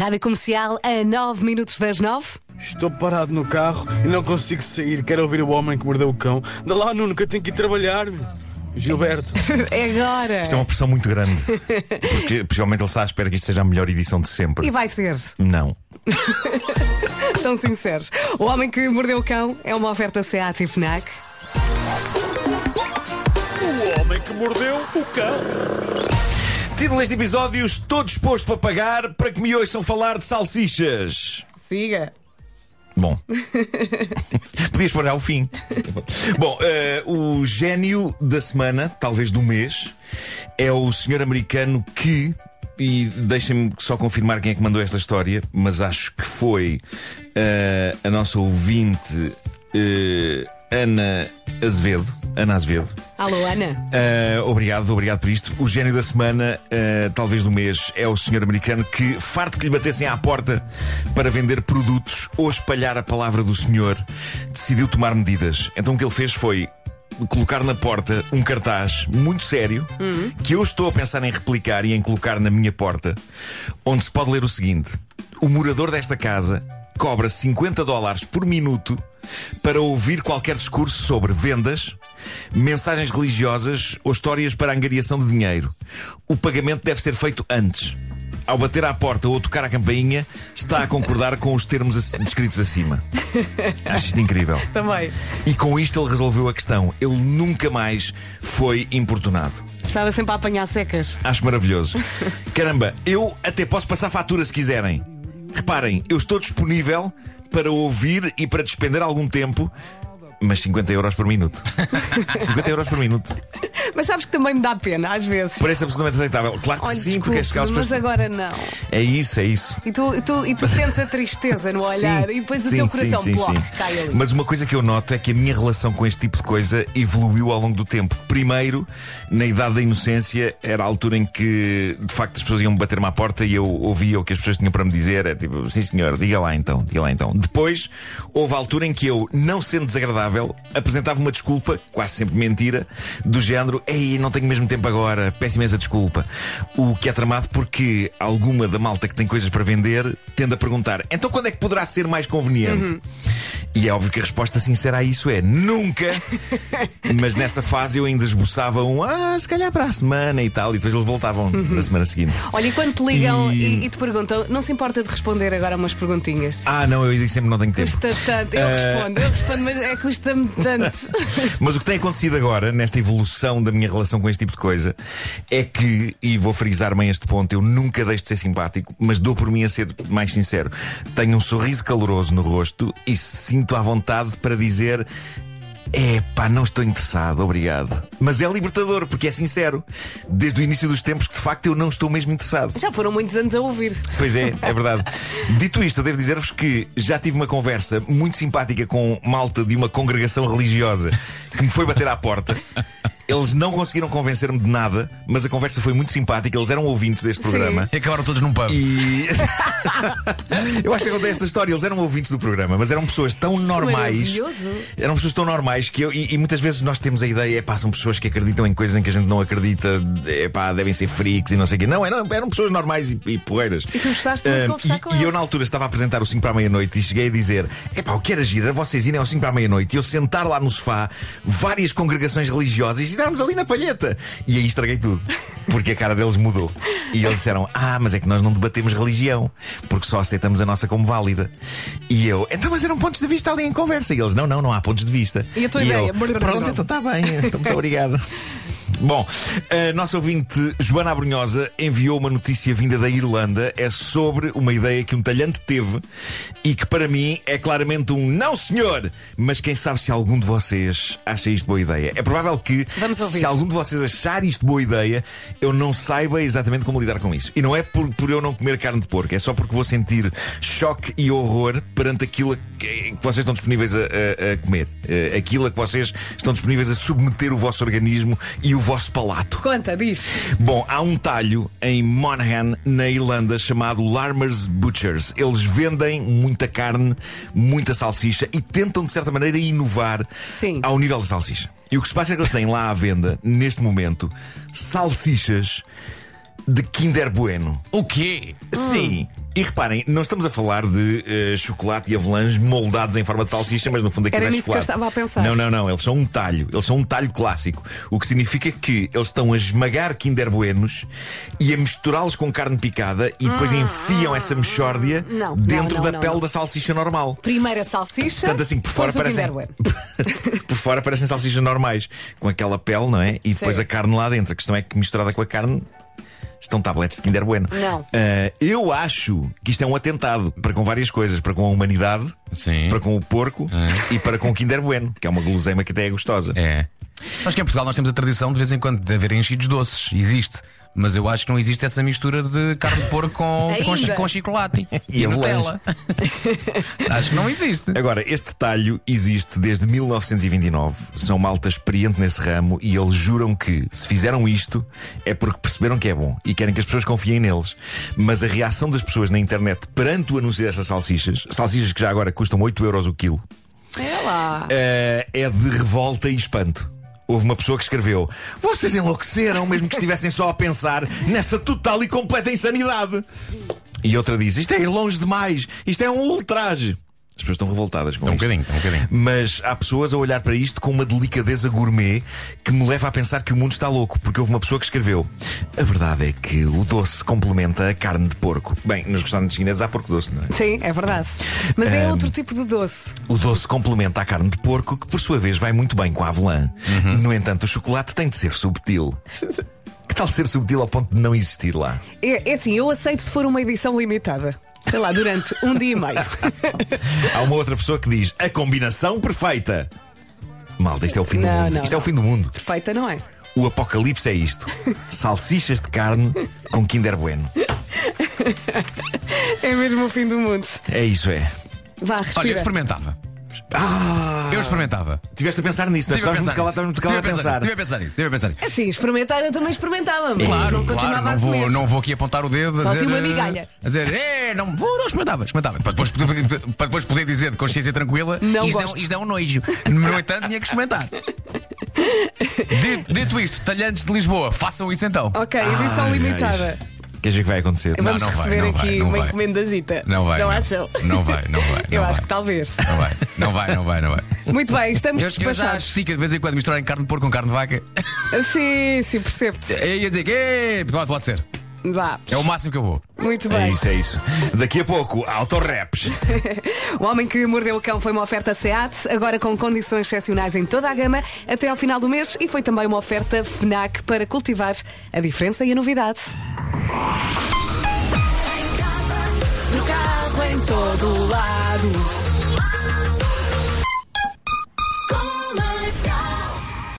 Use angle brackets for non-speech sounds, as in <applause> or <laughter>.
Rádio Comercial a 9 minutos das 9. Estou parado no carro e não consigo sair. Quero ouvir o homem que mordeu o cão. Dá lá, Nuno, que eu tenho que ir trabalhar. Gilberto. <laughs> É agora. Isto é uma pressão muito grande. Porque possivelmente ele está à espera que isto seja a melhor edição de sempre. E vai ser. Não. <laughs> Tão sinceros. O Homem que Mordeu o Cão é uma oferta SEAT e FNAC. O homem que mordeu o cão. Título deste episódio: Estou disposto para pagar para que me ouçam falar de salsichas. Siga. Bom, <laughs> podias pôr ao fim. Bom, eh, o gênio da semana, talvez do mês, é o senhor americano que. E deixem-me só confirmar quem é que mandou esta história, mas acho que foi eh, a nossa ouvinte eh, Ana Azevedo. Ana Azevedo. Alô, Ana. Uh, obrigado, obrigado por isto. O gênio da semana, uh, talvez do mês, é o senhor americano que, farto que lhe batessem à porta para vender produtos ou espalhar a palavra do senhor, decidiu tomar medidas. Então o que ele fez foi colocar na porta um cartaz muito sério que eu estou a pensar em replicar e em colocar na minha porta, onde se pode ler o seguinte: O morador desta casa cobra 50 dólares por minuto para ouvir qualquer discurso sobre vendas, mensagens religiosas ou histórias para angariação de dinheiro. O pagamento deve ser feito antes. Ao bater à porta ou tocar a campainha, está a concordar com os termos descritos acima. <laughs> Acho isto incrível. Também. E com isto ele resolveu a questão. Ele nunca mais foi importunado. Estava sempre a apanhar secas. Acho maravilhoso. <laughs> Caramba, eu até posso passar fatura se quiserem. Reparem, eu estou disponível para ouvir e para despender algum tempo, mas 50 euros por minuto. <laughs> 50 euros por minuto. Mas sabes que também me dá pena, às vezes. Parece absolutamente aceitável. Claro que Olha, sim, porque desculpe, as mas pessoas. agora não. É isso, é isso. E tu, e tu, e tu sentes a tristeza no <laughs> olhar Sim, e depois o sim, teu sim, coração sim, bloco, cai ali. Mas uma coisa que eu noto é que a minha relação com este tipo de coisa evoluiu ao longo do tempo. Primeiro, na idade da inocência, era a altura em que de facto as pessoas iam bater-me à porta e eu ouvia o que as pessoas tinham para me dizer. É tipo, sim senhor, diga lá então, diga lá então. Depois, houve a altura em que eu, não sendo desagradável, apresentava uma desculpa, quase sempre mentira, do género: Ei, não tenho mesmo tempo agora, peço imensa desculpa. O que é tramado porque alguma da malta que tem coisas para vender tende a perguntar: então quando é que poderá ser mais conveniente? E é óbvio que a resposta sincera a isso é nunca. <laughs> Mas nessa fase eu ainda esboçava um ah, se calhar para a semana e tal. E depois eles voltavam na semana seguinte. Olha, e quando te ligam E- e... e te perguntam, não se importa de responder agora umas perguntinhas? Ah, não, eu digo sempre não tenho tempo. Custa tanto. Eu Eh, respondo, eu respondo, mas é custa-me tanto. <laughs> Mas o que tem acontecido agora, nesta evolução da minha relação com este tipo de coisa, é que, e vou frisar bem este ponto, eu nunca deixo de ser simpático, mas dou por mim a ser mais sincero. Tenho um sorriso caloroso no rosto e sinto à vontade para dizer. É pá, não estou interessado, obrigado. Mas é libertador, porque é sincero. Desde o início dos tempos que de facto eu não estou mesmo interessado. Já foram muitos anos a ouvir. Pois é, é verdade. <laughs> Dito isto, eu devo dizer-vos que já tive uma conversa muito simpática com malta de uma congregação religiosa que me foi bater à porta. Eles não conseguiram convencer-me de nada, mas a conversa foi muito simpática. Eles eram ouvintes deste programa. E acabaram todos num pub. E. <laughs> eu acho que contei esta história. Eles eram ouvintes do programa, mas eram pessoas tão normais. Maravilhoso. Eram pessoas tão normais que eu. E, e muitas vezes nós temos a ideia, é pá, são pessoas que acreditam em coisas em que a gente não acredita, é pá, devem ser freaks e não sei o quê. Não, eram, eram pessoas normais e, e porreiras. E tu gostaste de Ah, conversar e, com e eu eles. na altura estava a apresentar o 5 para a meia-noite e cheguei a dizer: é pá, o que era giro era vocês irem ao 5 para a meia-noite e eu sentar lá no sofá várias congregações religiosas e estarmos ali na palheta. E aí estraguei tudo, porque a cara deles mudou. E eles disseram: Ah, mas é que nós não debatemos religião, porque só aceitamos a nossa como válida. E eu: Então, mas eram pontos de vista ali em conversa. E eles: Não, não, não há pontos de vista. E a tua eu, ideia? Pronto, então está bem, então muito <laughs> obrigado. Bom, a nossa ouvinte Joana Abrunhosa enviou uma notícia vinda da Irlanda. É sobre uma ideia que um talhante teve e que para mim é claramente um não senhor. Mas quem sabe se algum de vocês acha isto boa ideia. É provável que se algum de vocês achar isto boa ideia, eu não saiba exatamente como lidar com isso. E não é por, por eu não comer carne de porco, é só porque vou sentir choque e horror perante aquilo que, que vocês estão disponíveis a, a- a comer. Eh, aquilo a que vocês estão disponíveis a submeter o vosso organismo e o vosso palato. Conta, diz. Bom, há um talho em Monaghan, na Irlanda, chamado Larmer's Butchers. Eles vendem muita carne, muita salsicha e tentam, de certa maneira, inovar Sim. ao nível da salsicha. E o que se passa é que eles têm lá à venda, neste momento, salsichas de Kinder Bueno. O quê? Sim. E reparem, não estamos a falar de eh, chocolate e avelãs moldados em forma de salsicha, mas no fundo aquilo Era é nisso que eu chocolate. estava a pensar. Não, não, não. Eles são um talho. Eles são um talho clássico. O que significa que eles estão a esmagar Kinder Buenos e a misturá-los com carne picada e depois enfiam essa mexórdia Hum. Não, dentro não, da pele da salsicha normal. Primeiro a salsicha. Tanto assim, por fora parecem. <laughs> Por fora parecem salsichas normais, com aquela pele, não é? E depois Sim. a carne lá dentro. A questão é que misturada com a carne. Estão tabletes de Kinder Bueno. Não. Ah, eu acho que isto é um atentado para com várias coisas: para com a humanidade, Sim. para com o porco e para com o Kinder Bueno, que é uma guloseima que até é gostosa. É. Sabes que em Portugal nós temos a tradição de vez em quando de haver enchidos doces. Existe. Mas eu acho que não existe essa mistura de carne de porco com, <laughs> com, chi- com chocolate <laughs> E Nutella. <laughs> acho que não existe. Agora, este talho existe desde 1929. São malta experiente nesse ramo e eles juram que, se fizeram isto, é porque perceberam que é bom e querem que as pessoas confiem neles. Mas a reação das pessoas na internet perante o anúncio destas salsichas, salsichas que já agora custam 8 euros o quilo, É lá. eh, é de revolta e espanto. Houve uma pessoa que escreveu: Vocês enlouqueceram, mesmo que estivessem só a pensar nessa total e completa insanidade. E outra diz: Isto é longe demais, isto é um ultraje. As pessoas estão revoltadas com Um isto. bocadinho, um bocadinho. Mas há pessoas a olhar para isto com uma delicadeza gourmet que me leva a pensar que o mundo está louco, porque houve uma pessoa que escreveu: A verdade é que o doce complementa a carne de porco. Bem, nos restaurantes chineses há porco doce, não é? Sim, é verdade. Mas é outro tipo de doce. O doce complementa a carne de porco, que por sua vez vai muito bem com a avelã. No entanto, o chocolate tem de ser subtil. <laughs> Tal ser subtil ao ponto de não existir lá? É, é assim, eu aceito se for uma edição limitada. Sei lá, durante um dia e meio. <laughs> Há uma outra pessoa que diz: A combinação perfeita. Malta, isto é o fim do Não, mundo. não, isto é o não. fim do mundo. Perfeita, não é? O apocalipse é isto: salsichas de carne com Kinder Bueno. <laughs> É mesmo o fim do mundo. É isso, é. Vá, Olha, eu respira. experimentava. Ah! Eu experimentava. Tiveste a pensar nisso, não é? Estavas muito pensar calado, muito calado a pensar. Estive a pensar nisso, estive a pensar nisso. Assim, experimentar eu também experimentava. Mas Claro, não continuava claro, a não vou, não vou aqui apontar o dedo Só a assim dizer. uma eh, migalha. A dizer, é, não vou, não experimentava, experimentava. Para depois, poder- para depois poder dizer de consciência tranquila, Não isto, é, um- gosto. isto é um nojo. No entanto, tinha que experimentar. Dito, dito isto, talhantes de Lisboa, façam isso então. Ok, edição Ai, limitada. ai. Queres ver o que vai acontecer? Não, Vamos não vai, receber não aqui vai, não uma vai. encomendazita. Não vai, Não não. acham? Não vai, não vai. <laughs> Eu não acho vai. que talvez. Não vai, não vai, não vai, não vai. Muito bem, estamos Eu, eu já despachados. estica de vez em quando misturarem carne de porco com carne de vaca. Sim, sim, percebo-te. E ia dizer que "Eh, pode, pode ser. Vá, É o máximo que eu vou. muito É bem. isso, é isso. Daqui a pouco, autorraps. <laughs> O Homem que Mordeu o Cão foi uma oferta SEAT, agora com condições excepcionais em toda a gama, até ao final do mês, e foi também uma oferta FNAC para cultivar a diferença e a novidade. No carro, em todo lado.